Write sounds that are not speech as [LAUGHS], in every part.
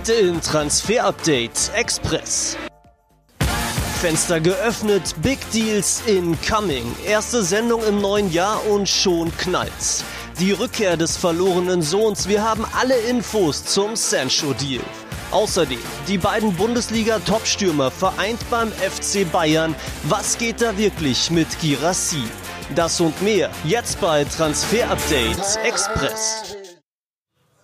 Heute in Transfer Update Express. Fenster geöffnet, Big Deals incoming. Erste Sendung im neuen Jahr und schon knallt's. Die Rückkehr des verlorenen Sohns. Wir haben alle Infos zum Sancho-Deal. Außerdem die beiden Bundesliga-Topstürmer vereint beim FC Bayern. Was geht da wirklich mit Girassi? Das und mehr jetzt bei Transfer Update Express.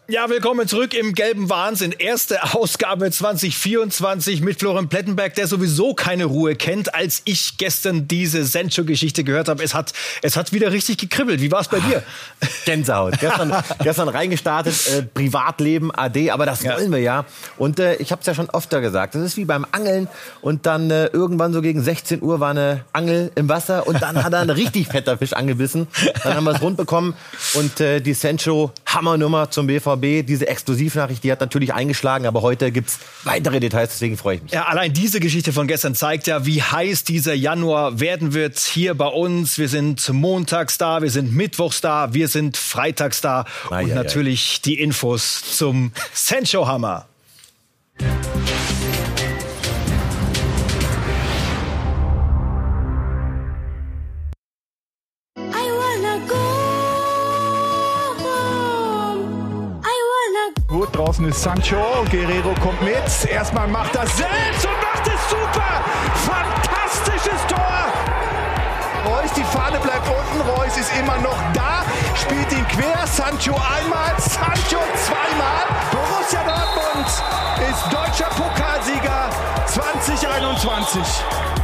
Ja, willkommen zurück im gelben Wahnsinn. Erste Ausgabe 2024 mit Florian Plettenberg, der sowieso keine Ruhe kennt, als ich gestern diese Sencho-Geschichte gehört habe. Es hat, es hat wieder richtig gekribbelt. Wie war es bei dir? [LAUGHS] Gänsehaut. Gestern, [LAUGHS] gestern reingestartet, äh, Privatleben, AD, aber das wollen wir ja. Und äh, ich habe es ja schon öfter gesagt. Das ist wie beim Angeln. Und dann äh, irgendwann so gegen 16 Uhr war eine Angel im Wasser und dann hat er einen richtig fetter Fisch angebissen. Dann haben wir es rund bekommen und äh, die Sencho-Hammernummer zum BVB BVB. Diese Exklusivnachricht, die hat natürlich eingeschlagen, aber heute gibt es weitere Details, deswegen freue ich mich. Ja, allein diese Geschichte von gestern zeigt ja, wie heiß dieser Januar werden wird hier bei uns. Wir sind montags da, wir sind mittwochs da, wir sind freitags da ah, und ja, natürlich ja. die Infos zum Sancho Hammer. Draußen ist Sancho. Guerrero kommt mit. Erstmal macht er selbst und macht es super. Fantastisches Tor. Reus, die Fahne bleibt unten. Reus ist immer noch da. Spielt ihn quer. Sancho einmal. Sancho zweimal. Borussia Dortmund ist deutscher Pokalsieger 2021.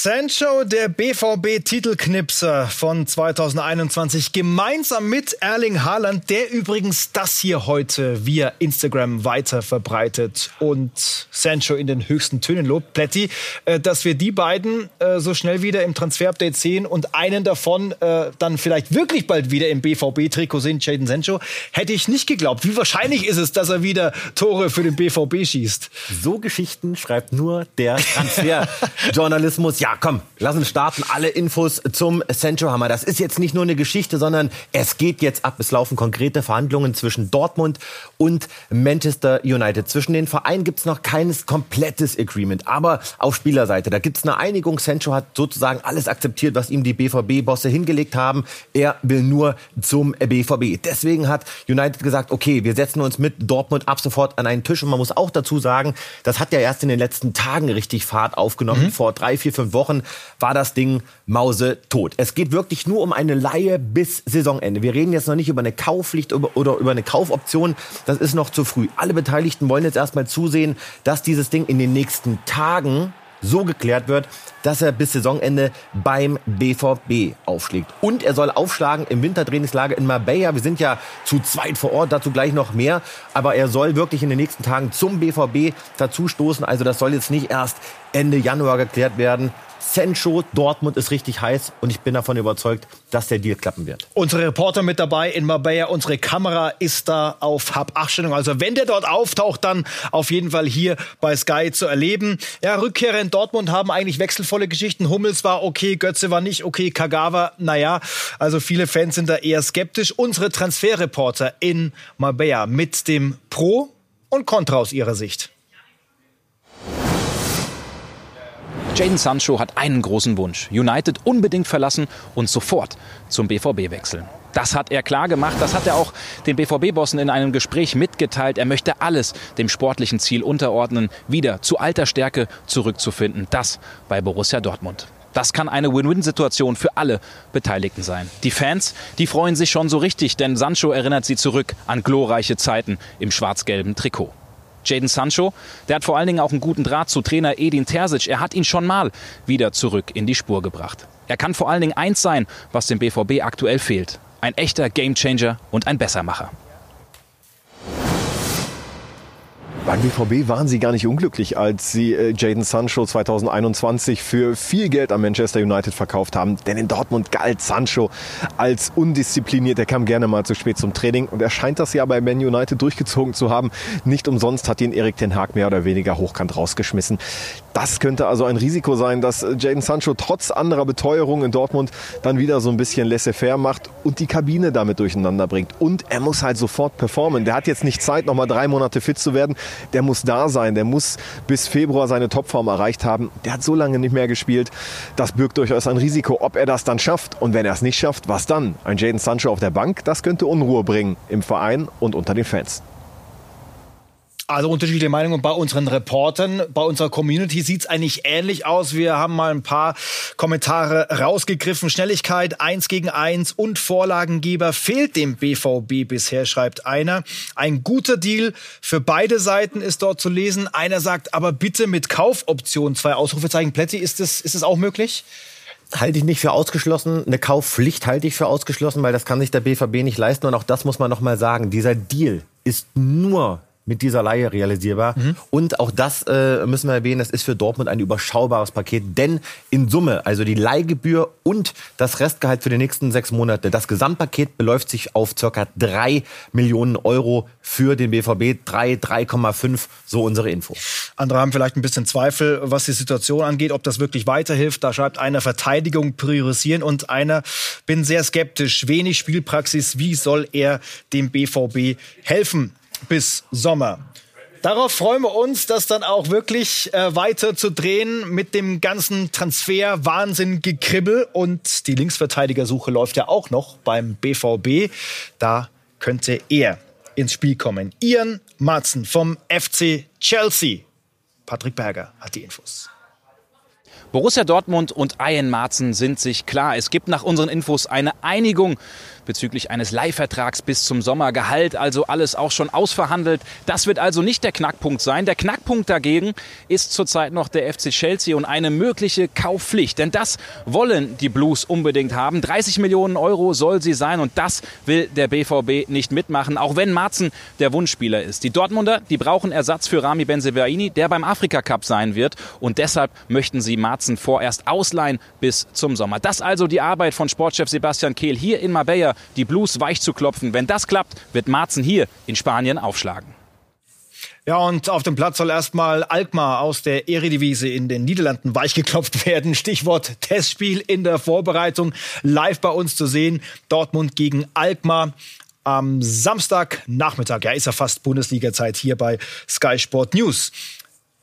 Sancho, der BVB-Titelknipser von 2021, gemeinsam mit Erling Haaland, der übrigens das hier heute via Instagram weiter verbreitet und Sancho in den höchsten Tönen lobt. Plätti, äh, dass wir die beiden äh, so schnell wieder im Transfer-Update sehen und einen davon äh, dann vielleicht wirklich bald wieder im BVB-Trikot sehen, Jaden Sancho, hätte ich nicht geglaubt. Wie wahrscheinlich ist es, dass er wieder Tore für den BVB schießt? So Geschichten schreibt nur der Transferjournalismus. [LAUGHS] Ja, ja, komm, lass uns starten. Alle Infos zum Sancho Hammer. Das ist jetzt nicht nur eine Geschichte, sondern es geht jetzt ab. Es laufen konkrete Verhandlungen zwischen Dortmund und Manchester United. Zwischen den Vereinen gibt es noch keines komplettes Agreement. Aber auf Spielerseite, da gibt es eine Einigung. Sancho hat sozusagen alles akzeptiert, was ihm die BVB-Bosse hingelegt haben. Er will nur zum BVB. Deswegen hat United gesagt, okay, wir setzen uns mit Dortmund ab sofort an einen Tisch. Und man muss auch dazu sagen, das hat ja erst in den letzten Tagen richtig Fahrt aufgenommen. Mhm. Vor drei, vier, fünf Wochen Wochen war das Ding Mause tot. Es geht wirklich nur um eine Laie bis Saisonende. Wir reden jetzt noch nicht über eine Kaufpflicht oder über eine Kaufoption. Das ist noch zu früh. Alle Beteiligten wollen jetzt erstmal zusehen, dass dieses Ding in den nächsten Tagen so geklärt wird, dass er bis Saisonende beim BVB aufschlägt. Und er soll aufschlagen im Wintertrainingslager in Marbella. Wir sind ja zu zweit vor Ort, dazu gleich noch mehr. Aber er soll wirklich in den nächsten Tagen zum BVB dazustoßen. Also das soll jetzt nicht erst Ende Januar geklärt werden, Sancho, Dortmund ist richtig heiß und ich bin davon überzeugt, dass der Deal klappen wird. Unsere Reporter mit dabei in Marbella, unsere Kamera ist da auf Hab-Acht-Stellung. Also wenn der dort auftaucht, dann auf jeden Fall hier bei Sky zu erleben. Ja, Rückkehrer in Dortmund haben eigentlich wechselvolle Geschichten. Hummels war okay, Götze war nicht okay, Kagawa, naja. Also viele Fans sind da eher skeptisch. Unsere Transferreporter in Marbella mit dem Pro und Contra aus ihrer Sicht. Jaden Sancho hat einen großen Wunsch. United unbedingt verlassen und sofort zum BVB wechseln. Das hat er klar gemacht. Das hat er auch den BVB-Bossen in einem Gespräch mitgeteilt. Er möchte alles dem sportlichen Ziel unterordnen, wieder zu alter Stärke zurückzufinden. Das bei Borussia Dortmund. Das kann eine Win-Win-Situation für alle Beteiligten sein. Die Fans, die freuen sich schon so richtig, denn Sancho erinnert sie zurück an glorreiche Zeiten im schwarz-gelben Trikot. Jaden Sancho, der hat vor allen Dingen auch einen guten Draht zu Trainer Edin Terzic. Er hat ihn schon mal wieder zurück in die Spur gebracht. Er kann vor allen Dingen eins sein, was dem BVB aktuell fehlt. Ein echter Gamechanger und ein Bessermacher. Beim BVB waren sie gar nicht unglücklich, als sie äh, Jaden Sancho 2021 für viel Geld an Manchester United verkauft haben. Denn in Dortmund galt Sancho als undiszipliniert. Er kam gerne mal zu spät zum Training und er scheint das ja bei Man United durchgezogen zu haben. Nicht umsonst hat ihn Erik Ten Hag mehr oder weniger hochkant rausgeschmissen. Das könnte also ein Risiko sein, dass Jaden Sancho trotz anderer Beteuerung in Dortmund dann wieder so ein bisschen laissez-faire macht und die Kabine damit durcheinander bringt. Und er muss halt sofort performen. Der hat jetzt nicht Zeit, nochmal drei Monate fit zu werden. Der muss da sein. Der muss bis Februar seine Topform erreicht haben. Der hat so lange nicht mehr gespielt. Das birgt durchaus ein Risiko, ob er das dann schafft. Und wenn er es nicht schafft, was dann? Ein Jaden Sancho auf der Bank, das könnte Unruhe bringen im Verein und unter den Fans. Also unterschiedliche Meinungen bei unseren Reportern. Bei unserer Community sieht es eigentlich ähnlich aus. Wir haben mal ein paar Kommentare rausgegriffen. Schnelligkeit, eins gegen eins und Vorlagengeber fehlt dem BVB bisher, schreibt einer. Ein guter Deal für beide Seiten ist dort zu lesen. Einer sagt, aber bitte mit Kaufoption. Zwei Ausrufezeichen. Plätti, ist es ist das auch möglich? halte ich nicht für ausgeschlossen. Eine Kaufpflicht halte ich für ausgeschlossen, weil das kann sich der BVB nicht leisten. Und auch das muss man noch mal sagen. Dieser Deal ist nur mit dieser Laie realisierbar. Mhm. Und auch das äh, müssen wir erwähnen, das ist für Dortmund ein überschaubares Paket, denn in Summe, also die Leihgebühr und das Restgehalt für die nächsten sechs Monate, das Gesamtpaket beläuft sich auf circa drei Millionen Euro für den BVB. Drei, 3,5, so unsere Info. Andere haben vielleicht ein bisschen Zweifel, was die Situation angeht, ob das wirklich weiterhilft. Da schreibt einer Verteidigung priorisieren und einer bin sehr skeptisch. Wenig Spielpraxis. Wie soll er dem BVB helfen? Bis Sommer. Darauf freuen wir uns, das dann auch wirklich äh, weiter zu drehen mit dem ganzen Transfer Wahnsinn gekribbel und die Linksverteidigersuche läuft ja auch noch beim BVB. Da könnte er ins Spiel kommen. Ian Marzen vom FC Chelsea. Patrick Berger hat die Infos. Borussia Dortmund und Ian Marzen sind sich klar. Es gibt nach unseren Infos eine Einigung bezüglich eines Leihvertrags bis zum Sommer. Gehalt, also alles auch schon ausverhandelt. Das wird also nicht der Knackpunkt sein. Der Knackpunkt dagegen ist zurzeit noch der FC Chelsea und eine mögliche Kaufpflicht. Denn das wollen die Blues unbedingt haben. 30 Millionen Euro soll sie sein und das will der BVB nicht mitmachen, auch wenn Marzen der Wunschspieler ist. Die Dortmunder, die brauchen Ersatz für Rami Benzebaini, der beim Afrika Cup sein wird und deshalb möchten sie Marzen vorerst ausleihen bis zum Sommer. Das also die Arbeit von Sportchef Sebastian Kehl hier in Marbella die Blues weich zu klopfen. Wenn das klappt, wird Marzen hier in Spanien aufschlagen. Ja, und auf dem Platz soll erstmal Alkmaar aus der Eredivisie in den Niederlanden weichgeklopft [LAUGHS] werden. Stichwort Testspiel in der Vorbereitung. Live bei uns zu sehen. Dortmund gegen Alkmaar am Samstagnachmittag. Ja, ist ja fast Bundesliga-Zeit hier bei Sky Sport News.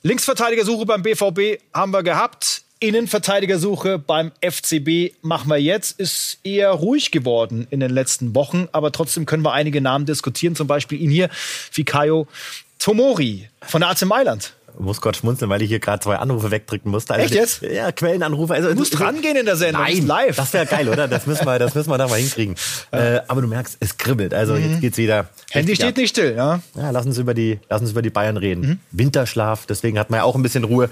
Linksverteidigersuche beim BVB haben wir gehabt. Innenverteidigersuche beim FCB machen wir jetzt. Ist eher ruhig geworden in den letzten Wochen, aber trotzdem können wir einige Namen diskutieren. Zum Beispiel ihn hier, Fikayo Tomori von der AC Mailand muss Gott schmunzeln, weil ich hier gerade zwei Anrufe wegdrücken musste. Also Echt jetzt? Ja, Quellenanrufe. Also, du musst rangehen in der Sendung. Nein, live. Das wäre geil, oder? Das müssen wir, das müssen wir da mal hinkriegen. Ja. Äh, aber du merkst, es kribbelt. Also mhm. jetzt geht's wieder. Handy steht ab. nicht still, ja. Ja, lass uns über die, lass uns über die Bayern reden. Mhm. Winterschlaf, deswegen hat man ja auch ein bisschen Ruhe.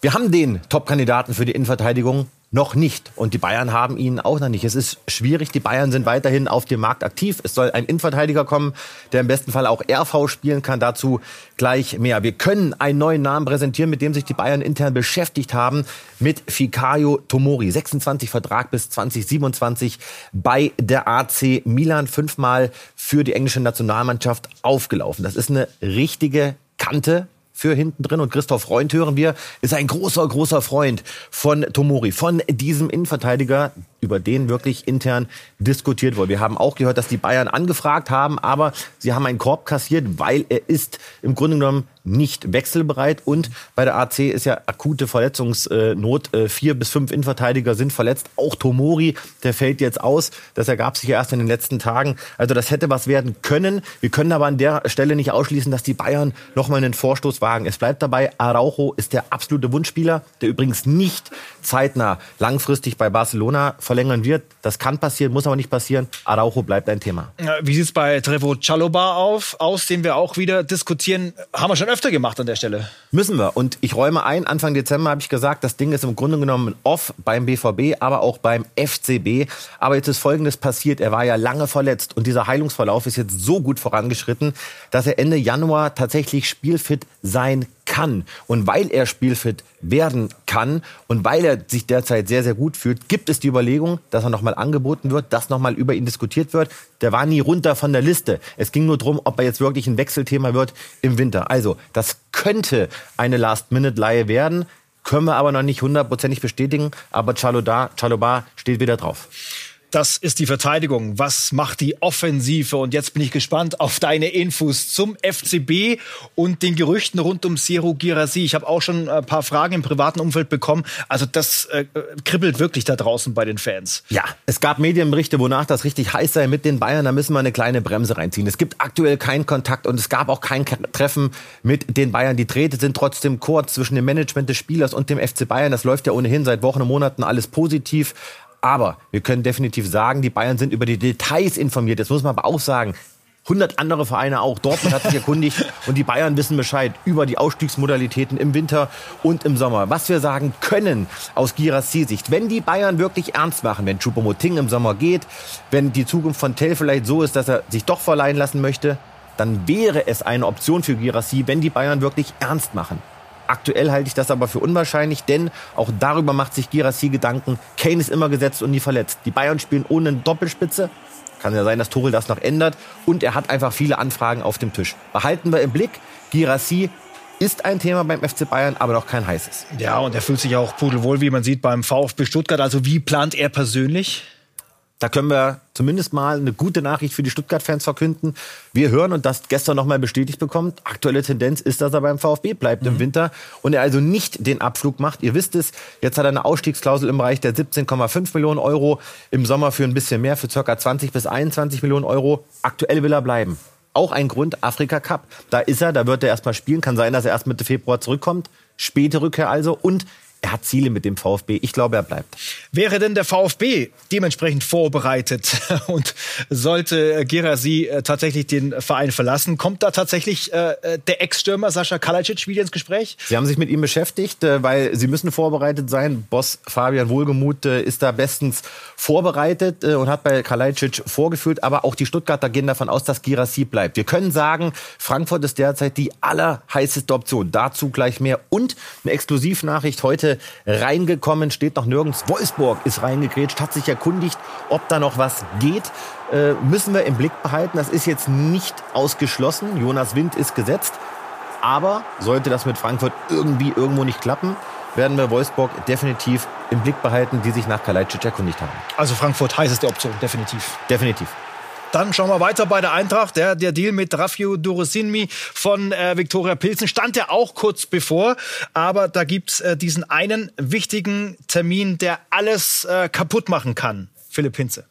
Wir haben den Top-Kandidaten für die Innenverteidigung noch nicht. Und die Bayern haben ihn auch noch nicht. Es ist schwierig. Die Bayern sind weiterhin auf dem Markt aktiv. Es soll ein Innenverteidiger kommen, der im besten Fall auch RV spielen kann. Dazu gleich mehr. Wir können einen neuen Namen präsentieren, mit dem sich die Bayern intern beschäftigt haben. Mit Fikayo Tomori. 26 Vertrag bis 2027 bei der AC Milan. Fünfmal für die englische Nationalmannschaft aufgelaufen. Das ist eine richtige Kante für hinten drin. Und Christoph Freund hören wir, ist ein großer, großer Freund von Tomori, von diesem Innenverteidiger, über den wirklich intern diskutiert wurde. Wir haben auch gehört, dass die Bayern angefragt haben, aber sie haben einen Korb kassiert, weil er ist im Grunde genommen nicht wechselbereit und bei der AC ist ja akute Verletzungsnot. Äh, vier bis fünf Innenverteidiger sind verletzt. Auch Tomori, der fällt jetzt aus. Das ergab sich ja erst in den letzten Tagen. Also das hätte was werden können. Wir können aber an der Stelle nicht ausschließen, dass die Bayern nochmal einen Vorstoß wagen. Es bleibt dabei, Araujo ist der absolute Wunschspieler, der übrigens nicht zeitnah langfristig bei Barcelona verlängern wird. Das kann passieren, muss aber nicht passieren. Araujo bleibt ein Thema. Wie sieht es bei Trevo Chaloba auf, aus, den wir auch wieder diskutieren? Haben wir schon öfter gemacht an der Stelle. Müssen wir. Und ich räume ein, Anfang Dezember habe ich gesagt, das Ding ist im Grunde genommen off beim BVB, aber auch beim FCB. Aber jetzt ist Folgendes passiert. Er war ja lange verletzt und dieser Heilungsverlauf ist jetzt so gut vorangeschritten, dass er Ende Januar tatsächlich spielfit sein kann. Und weil er spielfit werden kann und weil er sich derzeit sehr, sehr gut fühlt, gibt es die Überlegung, dass er nochmal angeboten wird, dass nochmal über ihn diskutiert wird. Der war nie runter von der Liste. Es ging nur darum, ob er jetzt wirklich ein Wechselthema wird im Winter. Also, das könnte eine Last-Minute-Leihe werden. können wir aber noch nicht hundertprozentig bestätigen. Aber Chaloba steht wieder drauf. Das ist die Verteidigung. Was macht die Offensive? Und jetzt bin ich gespannt auf deine Infos zum FCB und den Gerüchten rund um Sero Girassi. Ich habe auch schon ein paar Fragen im privaten Umfeld bekommen. Also das äh, kribbelt wirklich da draußen bei den Fans. Ja, es gab Medienberichte, wonach das richtig heiß sei mit den Bayern. Da müssen wir eine kleine Bremse reinziehen. Es gibt aktuell keinen Kontakt und es gab auch kein Treffen mit den Bayern. Die Drähte sind trotzdem kurz zwischen dem Management des Spielers und dem FC Bayern. Das läuft ja ohnehin seit Wochen und Monaten alles positiv. Aber wir können definitiv sagen, die Bayern sind über die Details informiert. Das muss man aber auch sagen. 100 andere Vereine auch. Dortmund hat sich erkundigt [LAUGHS] und die Bayern wissen Bescheid über die Ausstiegsmodalitäten im Winter und im Sommer. Was wir sagen können aus Girassi-Sicht, wenn die Bayern wirklich ernst machen, wenn Choupo-Moting im Sommer geht, wenn die Zukunft von Tell vielleicht so ist, dass er sich doch verleihen lassen möchte, dann wäre es eine Option für Girassi, wenn die Bayern wirklich ernst machen. Aktuell halte ich das aber für unwahrscheinlich, denn auch darüber macht sich Girassi Gedanken. Kane ist immer gesetzt und nie verletzt. Die Bayern spielen ohne Doppelspitze. Kann ja sein, dass Tuchel das noch ändert. Und er hat einfach viele Anfragen auf dem Tisch. Behalten wir im Blick, Girassi ist ein Thema beim FC Bayern, aber noch kein heißes. Ja, und er fühlt sich auch pudelwohl, wie man sieht, beim VfB Stuttgart. Also wie plant er persönlich? Da können wir zumindest mal eine gute Nachricht für die Stuttgart-Fans verkünden. Wir hören und das gestern nochmal bestätigt bekommt. Aktuelle Tendenz ist, dass er beim VfB bleibt mhm. im Winter und er also nicht den Abflug macht. Ihr wisst es, jetzt hat er eine Ausstiegsklausel im Bereich der 17,5 Millionen Euro. Im Sommer für ein bisschen mehr, für ca. 20 bis 21 Millionen Euro. Aktuell will er bleiben. Auch ein Grund, Afrika Cup. Da ist er, da wird er erstmal spielen. Kann sein, dass er erst Mitte Februar zurückkommt. Späte Rückkehr also. Und er hat Ziele mit dem VfB. Ich glaube, er bleibt. Wäre denn der VfB dementsprechend vorbereitet [LAUGHS] und sollte Gerasi äh, tatsächlich den Verein verlassen? Kommt da tatsächlich äh, äh, der Ex-Stürmer Sascha Kalajdzic wieder ins Gespräch? Sie haben sich mit ihm beschäftigt, weil sie müssen vorbereitet sein. Boss Fabian Wohlgemuth ist da bestens vorbereitet und hat bei Kalajdzic vorgeführt. Aber auch die Stuttgarter gehen davon aus, dass Girassi bleibt. Wir können sagen, Frankfurt ist derzeit die allerheißeste Option. Dazu gleich mehr. Und eine Exklusivnachricht heute reingekommen, steht noch nirgends. Wolfsburg ist reingegrätscht, hat sich erkundigt, ob da noch was geht. Äh, müssen wir im Blick behalten. Das ist jetzt nicht ausgeschlossen. Jonas Wind ist gesetzt. Aber sollte das mit Frankfurt irgendwie irgendwo nicht klappen, werden wir Wolfsburg definitiv im Blick behalten, die sich nach Kalajdzic erkundigt haben. Also Frankfurt heißeste Option, definitiv. Definitiv. Dann schauen wir weiter bei der Eintracht. Der, der Deal mit Rafio Durosinmi von äh, Viktoria Pilsen stand ja auch kurz bevor. Aber da gibt's äh, diesen einen wichtigen Termin, der alles äh, kaputt machen kann. Philipp Hinze.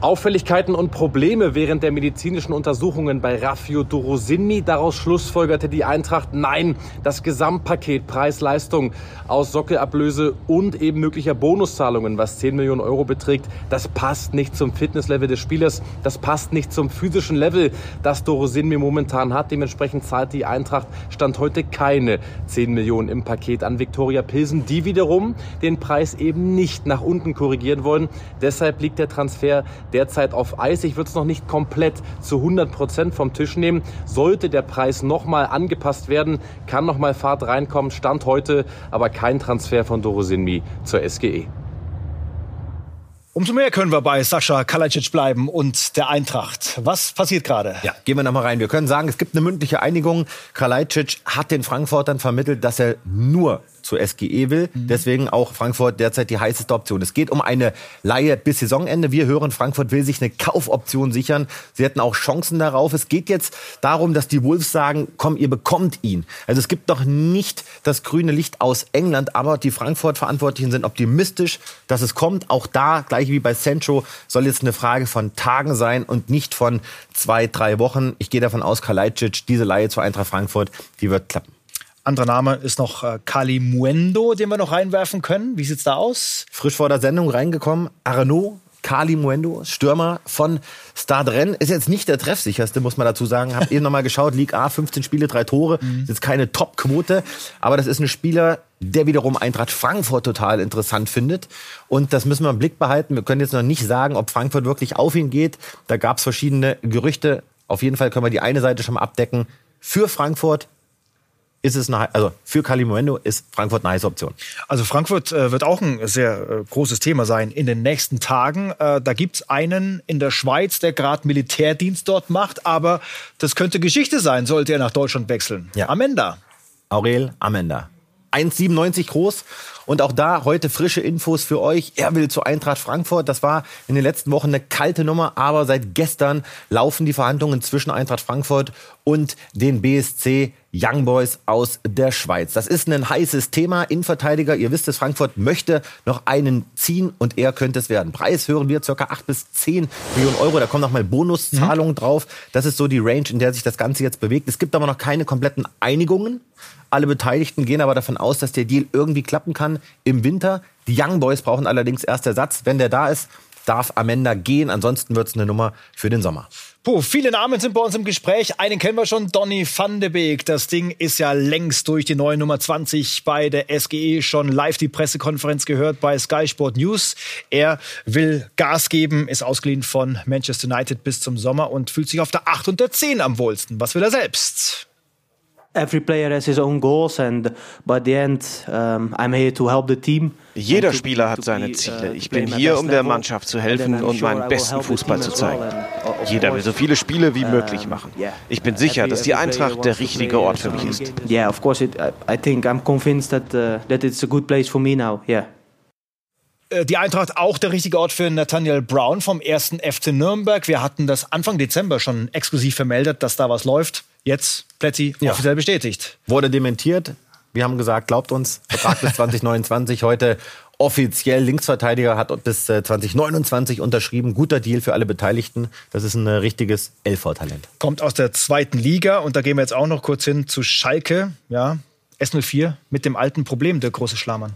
Auffälligkeiten und Probleme während der medizinischen Untersuchungen bei Raffio Durosinmi. Daraus schlussfolgerte die Eintracht, nein, das Gesamtpaket Preis-Leistung aus Sockelablöse und eben möglicher Bonuszahlungen, was 10 Millionen Euro beträgt, das passt nicht zum Fitnesslevel des Spielers, das passt nicht zum physischen Level, das Durosinmi momentan hat. Dementsprechend zahlt die Eintracht Stand heute keine 10 Millionen im Paket an Viktoria Pilsen, die wiederum den Preis eben nicht nach unten korrigieren wollen. Deshalb liegt der Transfer derzeit auf Eis. Ich würde es noch nicht komplett zu 100 Prozent vom Tisch nehmen. Sollte der Preis nochmal angepasst werden, kann nochmal Fahrt reinkommen. Stand heute aber kein Transfer von Dorosinmi zur SGE. Umso mehr können wir bei Sascha Kalajdzic bleiben und der Eintracht. Was passiert gerade? Ja, gehen wir nochmal rein. Wir können sagen, es gibt eine mündliche Einigung. Kalajdzic hat den Frankfurtern vermittelt, dass er nur zur SGE will. Mhm. Deswegen auch Frankfurt derzeit die heißeste Option. Es geht um eine Leihe bis Saisonende. Wir hören, Frankfurt will sich eine Kaufoption sichern. Sie hätten auch Chancen darauf. Es geht jetzt darum, dass die Wolves sagen, komm, ihr bekommt ihn. Also es gibt noch nicht das grüne Licht aus England, aber die Frankfurt-Verantwortlichen sind optimistisch, dass es kommt. Auch da, gleich wie bei Sancho, soll jetzt eine Frage von Tagen sein und nicht von zwei, drei Wochen. Ich gehe davon aus, Kalajdzic, diese Leihe zur Eintracht Frankfurt, die wird klappen. Anderer Name ist noch äh, Kali Muendo, den wir noch reinwerfen können. Wie sieht's da aus? Frisch vor der Sendung reingekommen. Arnaud Kali Muendo, Stürmer von Stade Rennes, ist jetzt nicht der treffsicherste, muss man dazu sagen. Hab eben nochmal geschaut, Ligue A, 15 Spiele, drei Tore. Mhm. Ist jetzt keine Top-Quote, aber das ist ein Spieler, der wiederum Eintracht Frankfurt total interessant findet. Und das müssen wir im Blick behalten. Wir können jetzt noch nicht sagen, ob Frankfurt wirklich auf ihn geht. Da gab es verschiedene Gerüchte. Auf jeden Fall können wir die eine Seite schon mal abdecken. Für Frankfurt ist es eine, also für Kalimuendo ist Frankfurt eine heiße Option. Also Frankfurt äh, wird auch ein sehr äh, großes Thema sein in den nächsten Tagen. Äh, da gibt es einen in der Schweiz, der gerade Militärdienst dort macht, aber das könnte Geschichte sein, sollte er nach Deutschland wechseln. Ja. Amenda. Aurel Amenda. 1,97 groß. Und auch da heute frische Infos für euch. Er will zu Eintracht Frankfurt. Das war in den letzten Wochen eine kalte Nummer, aber seit gestern laufen die Verhandlungen zwischen Eintracht Frankfurt und den BSC Young Boys aus der Schweiz. Das ist ein heißes Thema. Innenverteidiger, ihr wisst es, Frankfurt möchte noch einen ziehen und er könnte es werden. Preis hören wir circa 8 bis 10 Millionen Euro. Da kommen noch mal Bonuszahlungen mhm. drauf. Das ist so die Range, in der sich das Ganze jetzt bewegt. Es gibt aber noch keine kompletten Einigungen. Alle Beteiligten gehen aber davon aus, dass der Deal irgendwie klappen kann im Winter. Die Young Boys brauchen allerdings erst Ersatz. Wenn der da ist, darf Amenda gehen. Ansonsten wird es eine Nummer für den Sommer. Puh, viele Namen sind bei uns im Gespräch. Einen kennen wir schon, Donny van de Beek. Das Ding ist ja längst durch die neue Nummer 20 bei der SGE schon live die Pressekonferenz gehört bei Sky Sport News. Er will Gas geben, ist ausgeliehen von Manchester United bis zum Sommer und fühlt sich auf der 8 und der 10 am wohlsten. Was will er selbst? Every player has his own goals and by the end um, I'm here to help the team. Jeder Spieler hat seine uh, Ziele. Ich bin hier, um der Mannschaft zu helfen und meinen besten Fußball zu zeigen. Jeder will so viele Spiele wie möglich machen. Ich bin sicher, dass die Eintracht der richtige Ort für mich ist. Yeah, of course. It, I think I'm convinced that uh, that it's a good place for me now. Yeah. Äh, die Eintracht auch der richtige Ort für Nathaniel Brown vom ersten FC Nürnberg. Wir hatten das Anfang Dezember schon exklusiv vermeldet, dass da was läuft. Jetzt Plätzi ja. offiziell bestätigt. Wurde dementiert. Wir haben gesagt, glaubt uns, Vertrag bis [LAUGHS] 2029 heute offiziell Linksverteidiger hat bis 2029 äh, unterschrieben. Guter Deal für alle Beteiligten. Das ist ein äh, richtiges LV-Talent. Kommt aus der zweiten Liga und da gehen wir jetzt auch noch kurz hin zu Schalke. Ja, S04 mit dem alten Problem, der große Schlamann.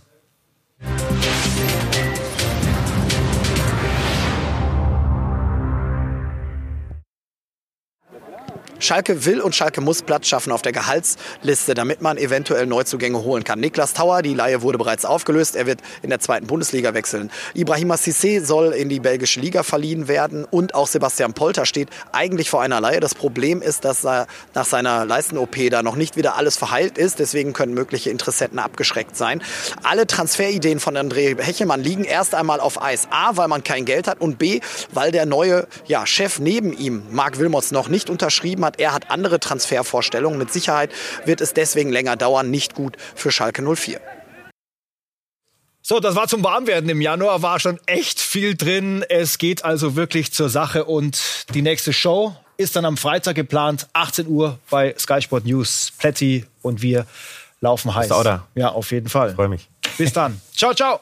Schalke will und Schalke muss Platz schaffen auf der Gehaltsliste, damit man eventuell Neuzugänge holen kann. Niklas Tauer, die Laie wurde bereits aufgelöst. Er wird in der zweiten Bundesliga wechseln. Ibrahima Sissé soll in die belgische Liga verliehen werden und auch Sebastian Polter steht eigentlich vor einer Laie. Das Problem ist, dass er nach seiner Leisten-OP da noch nicht wieder alles verheilt ist. Deswegen können mögliche Interessenten abgeschreckt sein. Alle Transferideen von André Hechelmann liegen erst einmal auf Eis. A, weil man kein Geld hat und B, weil der neue ja, Chef neben ihm, Marc Wilmots, noch nicht unterschrieben hat. Er hat andere Transfervorstellungen. Mit Sicherheit wird es deswegen länger dauern. Nicht gut für Schalke 04. So, das war zum Warmwerden. Im Januar war schon echt viel drin. Es geht also wirklich zur Sache und die nächste Show ist dann am Freitag geplant, 18 Uhr bei Sky Sport News. Plätti und wir laufen heiß. Bist du auch da? Ja, auf jeden Fall. Freue mich. Bis dann. ciao, ciao.